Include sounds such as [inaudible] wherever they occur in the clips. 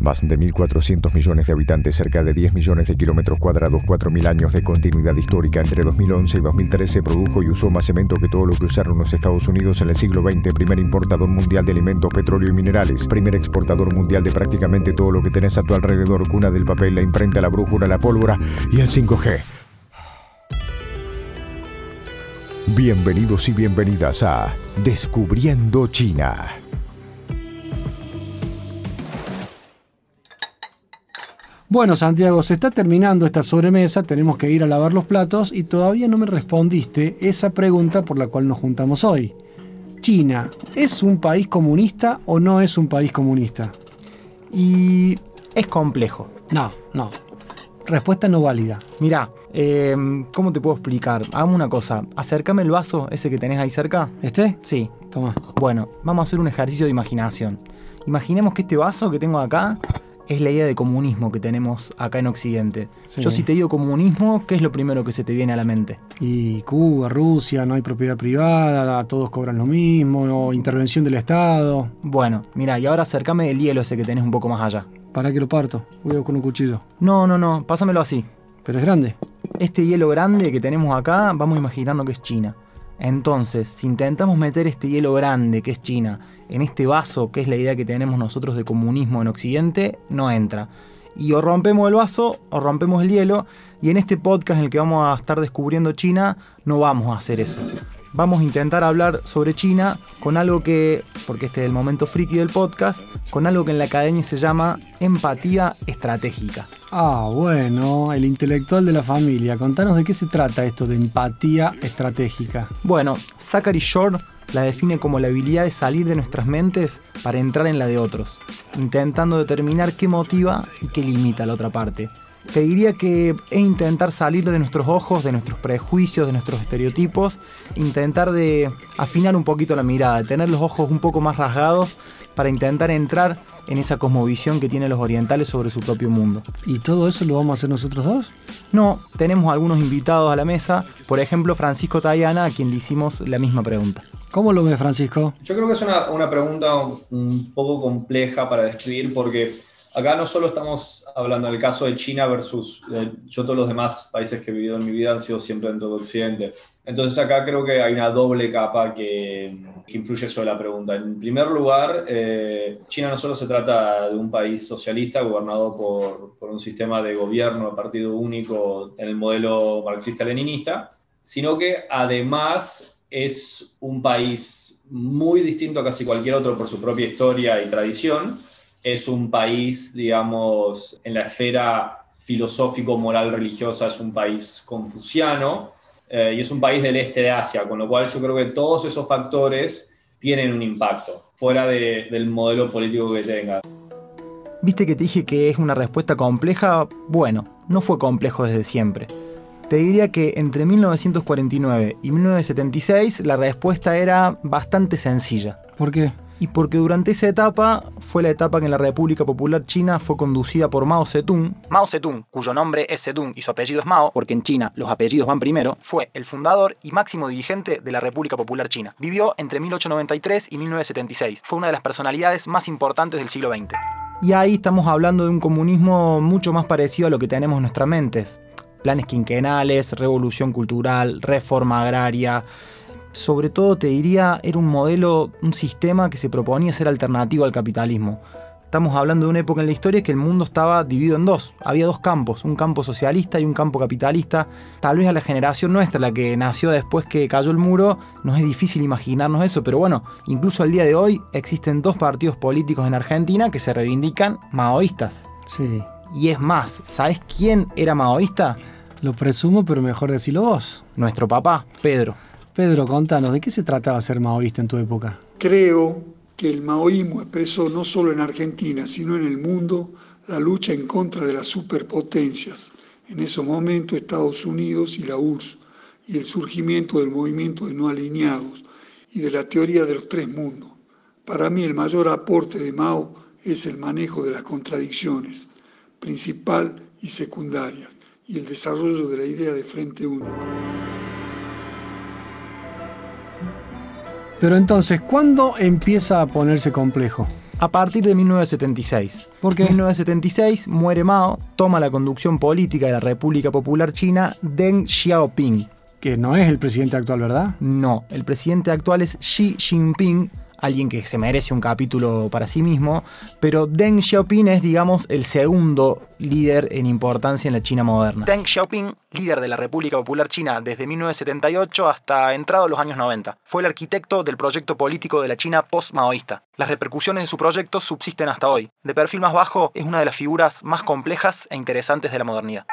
Más de 1.400 millones de habitantes, cerca de 10 millones de kilómetros cuadrados, 4.000 años de continuidad histórica. Entre 2011 y 2013 produjo y usó más cemento que todo lo que usaron los Estados Unidos en el siglo XX. Primer importador mundial de alimentos, petróleo y minerales. Primer exportador mundial de prácticamente todo lo que tenés a tu alrededor. Cuna del papel, la imprenta, la brújula, la pólvora y el 5G. Bienvenidos y bienvenidas a Descubriendo China. Bueno, Santiago, se está terminando esta sobremesa, tenemos que ir a lavar los platos y todavía no me respondiste esa pregunta por la cual nos juntamos hoy. China, ¿es un país comunista o no es un país comunista? Y es complejo. No, no. Respuesta no válida. Mirá, eh, ¿cómo te puedo explicar? Hagamos una cosa. Acércame el vaso, ese que tenés ahí cerca. ¿Este? Sí. Toma. Bueno, vamos a hacer un ejercicio de imaginación. Imaginemos que este vaso que tengo acá es la idea de comunismo que tenemos acá en Occidente. Sí. Yo si te digo comunismo, ¿qué es lo primero que se te viene a la mente? Y Cuba, Rusia, no hay propiedad privada, todos cobran lo mismo, o intervención del Estado. Bueno, mira, y ahora acércame el hielo ese que tenés un poco más allá. ¿Para que lo parto? Voy con un cuchillo. No, no, no, pásamelo así. Pero es grande. Este hielo grande que tenemos acá, vamos a imaginarnos que es China. Entonces, si intentamos meter este hielo grande que es China en este vaso, que es la idea que tenemos nosotros de comunismo en Occidente, no entra. Y o rompemos el vaso o rompemos el hielo. Y en este podcast en el que vamos a estar descubriendo China, no vamos a hacer eso. Vamos a intentar hablar sobre China con algo que, porque este es el momento friki del podcast, con algo que en la academia se llama empatía estratégica. Ah, bueno, el intelectual de la familia. Contanos de qué se trata esto de empatía estratégica. Bueno, Zachary Shore la define como la habilidad de salir de nuestras mentes para entrar en la de otros, intentando determinar qué motiva y qué limita a la otra parte. Te diría que es intentar salir de nuestros ojos, de nuestros prejuicios, de nuestros estereotipos, intentar de afinar un poquito la mirada, tener los ojos un poco más rasgados para intentar entrar en esa cosmovisión que tienen los orientales sobre su propio mundo. ¿Y todo eso lo vamos a hacer nosotros dos? No, tenemos algunos invitados a la mesa, por ejemplo Francisco Tayana, a quien le hicimos la misma pregunta. ¿Cómo lo ves, Francisco? Yo creo que es una, una pregunta un, poco compleja para describir porque acá no solo estamos hablando del caso de China versus eh, yo todos los demás países que he vivido en mi vida han sido siempre dentro de Occidente. Entonces acá creo que hay una doble capa que, que influye sobre la pregunta. En primer lugar, eh, China no solo se trata de un país socialista gobernado por, por un sistema de gobierno de partido único en el modelo marxista-leninista, sino que además es un país muy distinto a casi cualquier otro por su propia historia y tradición. Es un país, digamos, en la esfera filosófico-moral religiosa, es un país confuciano eh, y es un país del este de Asia, con lo cual yo creo que todos esos factores tienen un impacto, fuera de, del modelo político que tenga. ¿Viste que te dije que es una respuesta compleja? Bueno, no fue complejo desde siempre. Te diría que entre 1949 y 1976 la respuesta era bastante sencilla. ¿Por qué? Y porque durante esa etapa fue la etapa en que la República Popular China fue conducida por Mao Zedong. Mao Zedong, cuyo nombre es Zedong y su apellido es Mao, porque en China los apellidos van primero, fue el fundador y máximo dirigente de la República Popular China. Vivió entre 1893 y 1976. Fue una de las personalidades más importantes del siglo XX. Y ahí estamos hablando de un comunismo mucho más parecido a lo que tenemos en nuestras mentes planes quinquenales, revolución cultural, reforma agraria. Sobre todo te diría, era un modelo, un sistema que se proponía ser alternativo al capitalismo. Estamos hablando de una época en la historia que el mundo estaba dividido en dos. Había dos campos, un campo socialista y un campo capitalista. Tal vez a la generación nuestra, la que nació después que cayó el muro, nos es difícil imaginarnos eso, pero bueno, incluso al día de hoy existen dos partidos políticos en Argentina que se reivindican maoístas. Sí. Y es más, ¿sabes quién era maoísta? Lo presumo, pero mejor decirlo vos. Nuestro papá, Pedro. Pedro, contanos, ¿de qué se trataba ser maoísta en tu época? Creo que el maoísmo expresó no solo en Argentina, sino en el mundo la lucha en contra de las superpotencias, en esos momentos Estados Unidos y la URSS, y el surgimiento del movimiento de no alineados y de la teoría de los tres mundos. Para mí el mayor aporte de Mao es el manejo de las contradicciones, principal y secundarias, y el desarrollo de la idea de frente único. Pero entonces, ¿cuándo empieza a ponerse complejo? A partir de 1976. ¿Por qué? En 1976 muere Mao, toma la conducción política de la República Popular China Deng Xiaoping. Que no es el presidente actual, ¿verdad? No, el presidente actual es Xi Jinping, alguien que se merece un capítulo para sí mismo, pero Deng Xiaoping es, digamos, el segundo líder en importancia en la China moderna. Deng Xiaoping, líder de la República Popular China desde 1978 hasta entrado los años 90, fue el arquitecto del proyecto político de la China post-maoísta. Las repercusiones de su proyecto subsisten hasta hoy. De perfil más bajo, es una de las figuras más complejas e interesantes de la modernidad.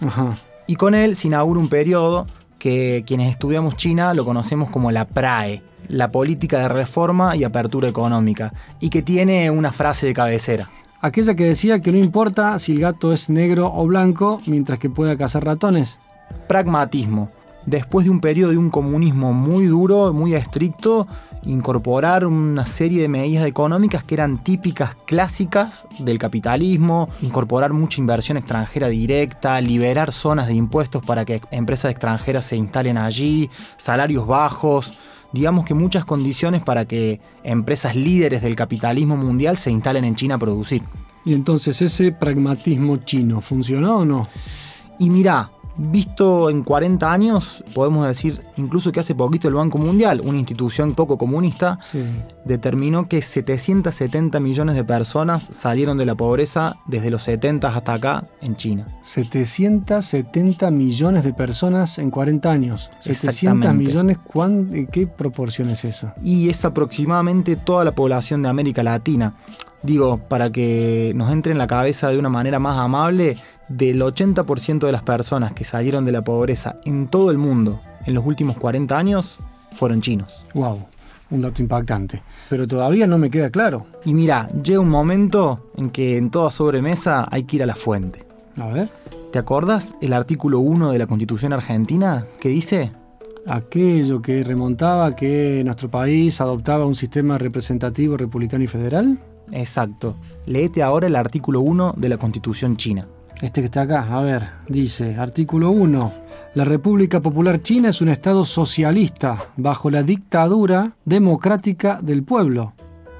Ajá. Y con él se inaugura un periodo que quienes estudiamos China lo conocemos como la PRAE, la política de reforma y apertura económica, y que tiene una frase de cabecera. Aquella que decía que no importa si el gato es negro o blanco mientras que pueda cazar ratones. Pragmatismo. Después de un periodo de un comunismo muy duro, muy estricto, incorporar una serie de medidas económicas que eran típicas clásicas del capitalismo, incorporar mucha inversión extranjera directa, liberar zonas de impuestos para que empresas extranjeras se instalen allí, salarios bajos, digamos que muchas condiciones para que empresas líderes del capitalismo mundial se instalen en China a producir. Y entonces ese pragmatismo chino, ¿funcionó o no? Y mirá, visto en 40 años, podemos decir incluso que hace poquito el Banco Mundial, una institución poco comunista, Sí. determinó que 770 millones de personas salieron de la pobreza desde los 70 hasta acá en China. 770 millones de personas en 40 años. 700 Exactamente. millones, ¿cuán- ¿en ¿qué proporción es eso? y es aproximadamente toda la población de América Latina. Digo, para que nos entre en la cabeza de una manera más amable, del 80% de las personas que salieron de la pobreza en todo el mundo en los últimos 40 años fueron chinos. Wow, un dato impactante. Pero todavía no me queda claro. Y mira, llega un momento en que en toda sobremesa hay que ir a la fuente. A ver, ¿Te acordás el artículo 1 de la Constitución Argentina que dice? Aquello que remontaba que nuestro país adoptaba un sistema representativo republicano y federal. Exacto. Leete ahora el artículo 1 de la Constitución China. Este que está acá, a ver, dice, artículo 1. La República Popular China es un Estado socialista bajo la dictadura democrática del pueblo,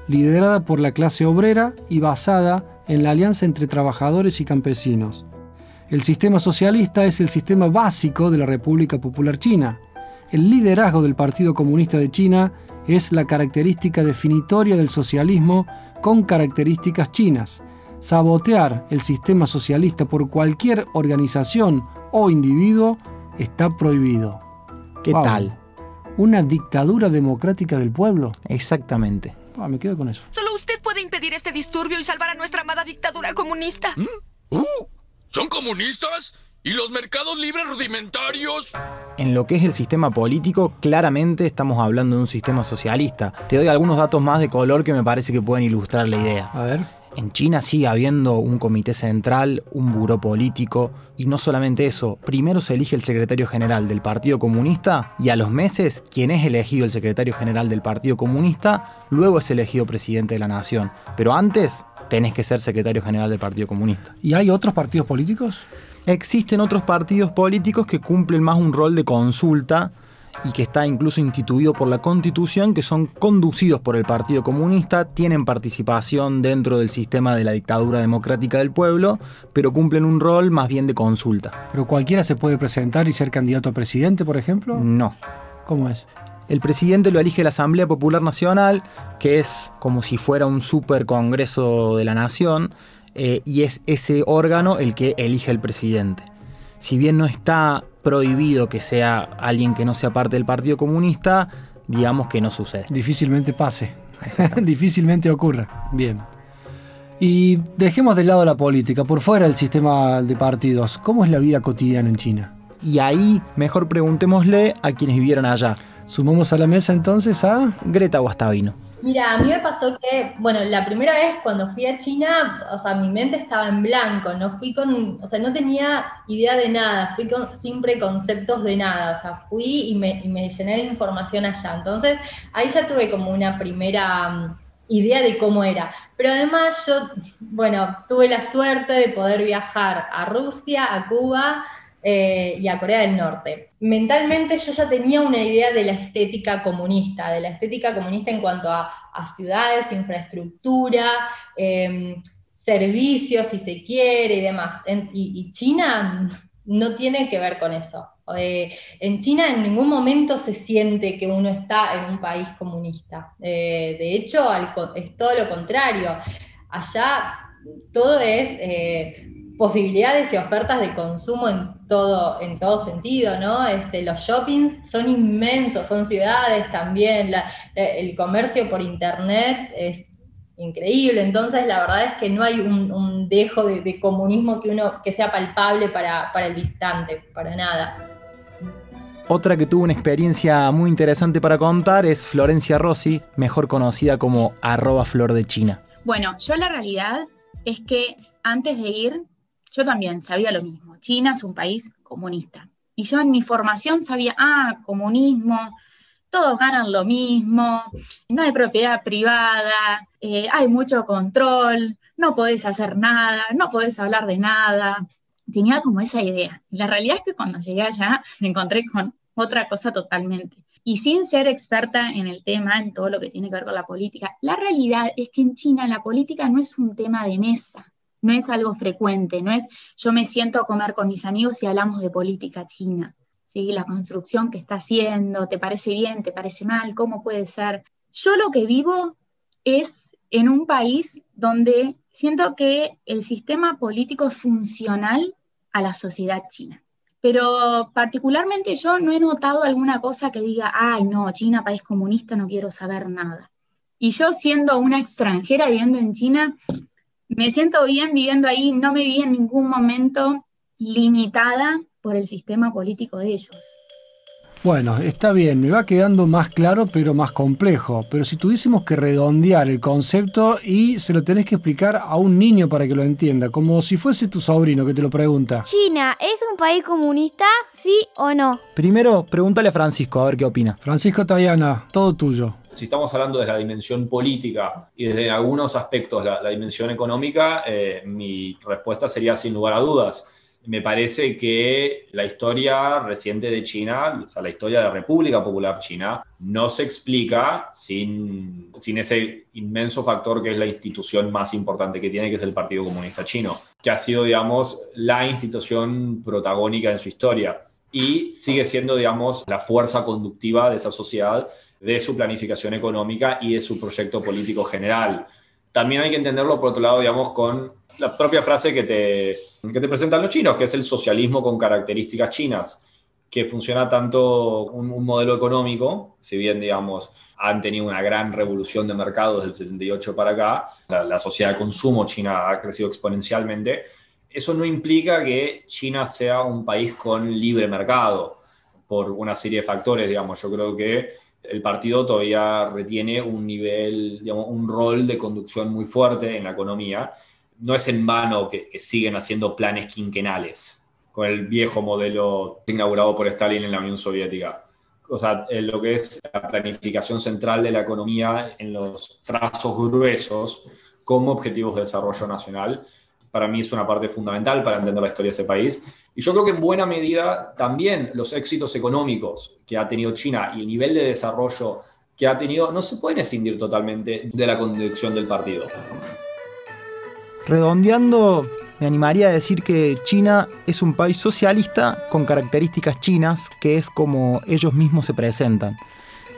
liderada por la clase obrera y basada en la alianza entre trabajadores y campesinos. El sistema socialista es el sistema básico de la República Popular China. El liderazgo del Partido Comunista de China es la característica definitoria del socialismo con características chinas. Sabotear el sistema socialista por cualquier organización o individuo está prohibido. ¿Qué Wow. tal? ¿Una dictadura democrática del pueblo? Exactamente. Ah, me quedo con eso. Solo usted puede impedir este disturbio y salvar a nuestra amada dictadura comunista. ¡Uh! ¿Son comunistas? ¿Y los mercados libres rudimentarios? En lo que es el sistema político, claramente estamos hablando de un sistema socialista. Te doy algunos datos más de color que me parece que pueden ilustrar la idea. A ver. En China sigue habiendo un comité central, un buró político, y no solamente eso, primero se elige el secretario general del Partido Comunista y a los meses, quien es elegido el secretario general del Partido Comunista, luego es elegido presidente de la nación. Pero antes, tenés que ser secretario general del Partido Comunista. ¿Y hay otros partidos políticos? Existen otros partidos políticos que cumplen más un rol de consulta y que está incluso instituido por la Constitución, que son conducidos por el Partido Comunista, tienen participación dentro del sistema de la dictadura democrática del pueblo, pero cumplen un rol más bien de consulta. ¿Pero cualquiera se puede presentar y ser candidato a presidente, por ejemplo? No. ¿Cómo es? El presidente lo elige la Asamblea Popular Nacional, que es como si fuera un super congreso de la nación, eh, y es ese órgano el que elige al presidente. Si bien no está prohibido que sea alguien que no sea parte del Partido Comunista, digamos que no sucede. Difícilmente pase. [laughs] Difícilmente ocurra. Bien. Y dejemos de lado la política, por fuera del sistema de partidos. ¿Cómo es la vida cotidiana en China? Y ahí mejor preguntémosle a quienes vivieron allá. Sumamos a la mesa entonces a... Greta Guastavino. Mira, a mí me pasó que, bueno, la primera vez cuando fui a China, o sea, mi mente estaba en blanco, no fui con, o sea, no tenía idea de nada, fui con, sin preconceptos de nada, o sea, fui y me, y me llené de información allá. Entonces, ahí ya tuve como una primera mm, idea de cómo era. Pero además yo, bueno, tuve la suerte de poder viajar a Rusia, a Cuba, eh, y a Corea del Norte. Mentalmente yo ya tenía una idea de la estética comunista, de la estética comunista en cuanto a, ciudades, infraestructura, em, servicios, si se quiere, y demás. y, China no tiene que ver con eso. en China en ningún momento se siente que uno está en un país comunista. Eh, de hecho, es todo lo contrario. Allá todo es eh, posibilidades y ofertas de consumo en todo, en todo sentido, ¿no? Este, los shoppings son inmensos, son ciudades también, el comercio por internet es increíble, entonces la verdad es que no hay un, dejo de, comunismo que, uno, que sea palpable para, para el visitante, para nada. Otra que tuvo una experiencia muy interesante para contar es Florencia Rossi, mejor conocida como arroba flor de China. Bueno, yo la realidad es que antes de ir yo también sabía lo mismo. China es un país comunista. Y yo en mi formación sabía, ah, comunismo, todos ganan lo mismo, no hay propiedad privada, eh, hay mucho control, no podés hacer nada, no podés hablar de nada. Tenía como esa idea. La realidad es que cuando llegué allá me encontré con otra cosa totalmente. Y sin ser experta en el tema, en todo lo que tiene que ver con la política, la realidad es que en China la política no es un tema de mesa no es algo frecuente, no es yo me siento a comer con mis amigos y hablamos de política china, ¿sí? la construcción que está haciendo, ¿te parece bien, te parece mal? ¿Cómo puede ser? Yo lo que vivo es en un país donde siento que el sistema político es funcional a la sociedad china. Pero particularmente yo no he notado alguna cosa que diga, ay, no, China, país comunista, no quiero saber nada. Y yo siendo una extranjera viviendo en China, me siento bien viviendo ahí, no me vi en ningún momento limitada por el sistema político de ellos. Bueno, está bien, me va quedando más claro pero más complejo. Pero si tuviésemos que redondear el concepto y se lo tenés que explicar a un niño para que lo entienda, como si fuese tu sobrino que te lo pregunta. ¿China es un país comunista, sí o no? Primero, pregúntale a Francisco a ver qué opina. Francisco Tayana, todo tuyo. Si estamos hablando desde la dimensión política y desde algunos aspectos la, dimensión económica, eh, mi respuesta sería sin lugar a dudas. Me parece que la historia reciente de China, o sea, la historia de la República Popular China, no se explica sin, sin ese inmenso factor que es la institución más importante que tiene, que es el Partido Comunista Chino, que ha sido, digamos, la institución protagónica en su historia y sigue siendo, digamos, la fuerza conductiva de esa sociedad, de su planificación económica y de su proyecto político general. También hay que entenderlo, por otro lado, digamos, con la propia frase que te, que te presentan los chinos, que es el socialismo con características chinas, que funciona tanto un, modelo económico, si bien, digamos, han tenido una gran revolución de mercado desde el 78 para acá, la, sociedad de consumo china ha crecido exponencialmente, eso no implica que China sea un país con libre mercado por una serie de factores, digamos. Yo creo que el partido todavía retiene un nivel, un rol de conducción muy fuerte en la economía no es en vano que, siguen haciendo planes quinquenales con el viejo modelo inaugurado por Stalin en la Unión Soviética. O sea, lo que es la planificación central de la economía en los trazos gruesos como objetivos de desarrollo nacional, para mí es una parte fundamental para entender la historia de ese país. Y yo creo que en buena medida también los éxitos económicos que ha tenido China y el nivel de desarrollo que ha tenido no se pueden escindir totalmente de la conducción del partido. Redondeando, me animaría a decir que China es un país socialista con características chinas, que es como ellos mismos se presentan.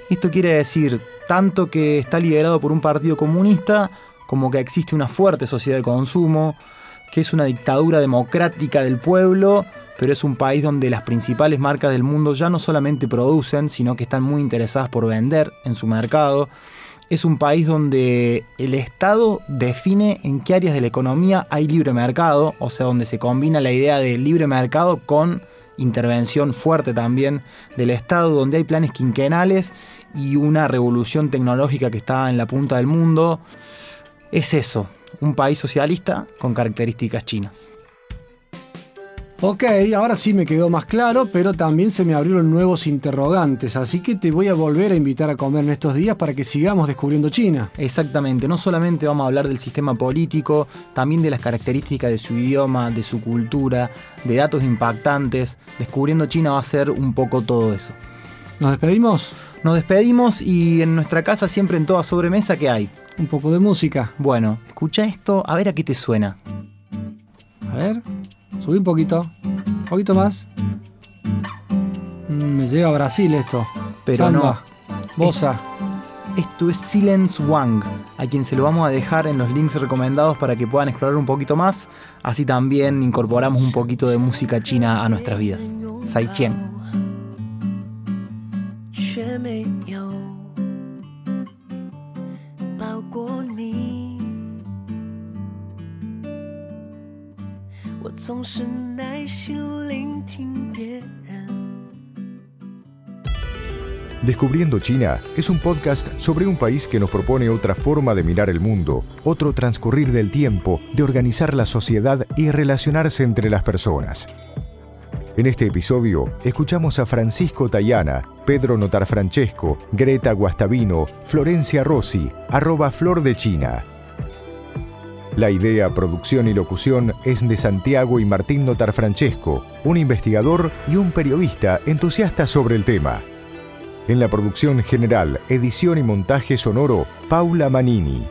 Esto quiere decir tanto que está liderado por un partido comunista, como que existe una fuerte sociedad de consumo, que es una dictadura democrática del pueblo, pero es un país donde las principales marcas del mundo ya no solamente producen, sino que están muy interesadas por vender en su mercado es un país donde el Estado define en qué áreas de la economía hay libre mercado, o sea, donde se combina la idea de libre mercado con intervención fuerte también del Estado, donde hay planes quinquenales y una revolución tecnológica que está en la punta del mundo. Es eso, un país socialista con características chinas. Ok, ahora sí me quedó más claro, pero también se me abrieron nuevos interrogantes, así que te voy a volver a invitar a comer en estos días para que sigamos descubriendo China. Exactamente, no solamente vamos a hablar del sistema político, también de las características de su idioma, de su cultura, de datos impactantes. Descubriendo China va a ser un poco todo eso. ¿Nos despedimos? Nos despedimos y en nuestra casa siempre en toda sobremesa, ¿qué hay? Un poco de música. Bueno, escucha esto, a ver a qué te suena. A ver. Subí un poquito. Un poquito más. Mm, me llega a Brasil esto. Pero no. Bosa. Esto es Silence Wang, a quien se lo vamos a dejar en los links recomendados para que puedan explorar un poquito más. Así también incorporamos un poquito de música china a nuestras vidas. Sai Qian. 总是耐心聆听别人。Descubriendo China es un podcast sobre un país que nos propone otra forma de mirar el mundo, otro transcurrir del tiempo, de organizar la sociedad y relacionarse entre las personas. En este episodio escuchamos a Francisco Tayana, Pedro Notar Francesco, Greta Guastavino, Florencia Rossi, arroba Flor de China. la idea, producción y locución es de Santiago y Martín Notar Francesco, un investigador y un periodista entusiasta sobre el tema. En la producción general, edición y montaje sonoro, Paula Manini.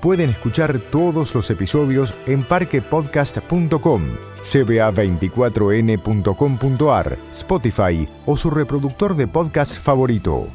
Pueden escuchar todos los episodios en parquepodcast.com, cba24n.com.ar, Spotify o su reproductor de podcast favorito.